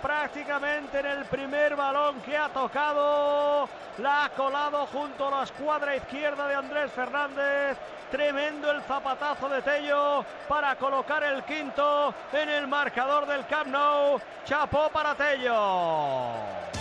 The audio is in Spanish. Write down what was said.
Prácticamente en el primer balón que ha tocado. La ha colado junto a la escuadra izquierda de Andrés Fernández. Tremendo el zapatazo de Tello para colocar el quinto en el marcador del Camp Nou. Chapó para Tello.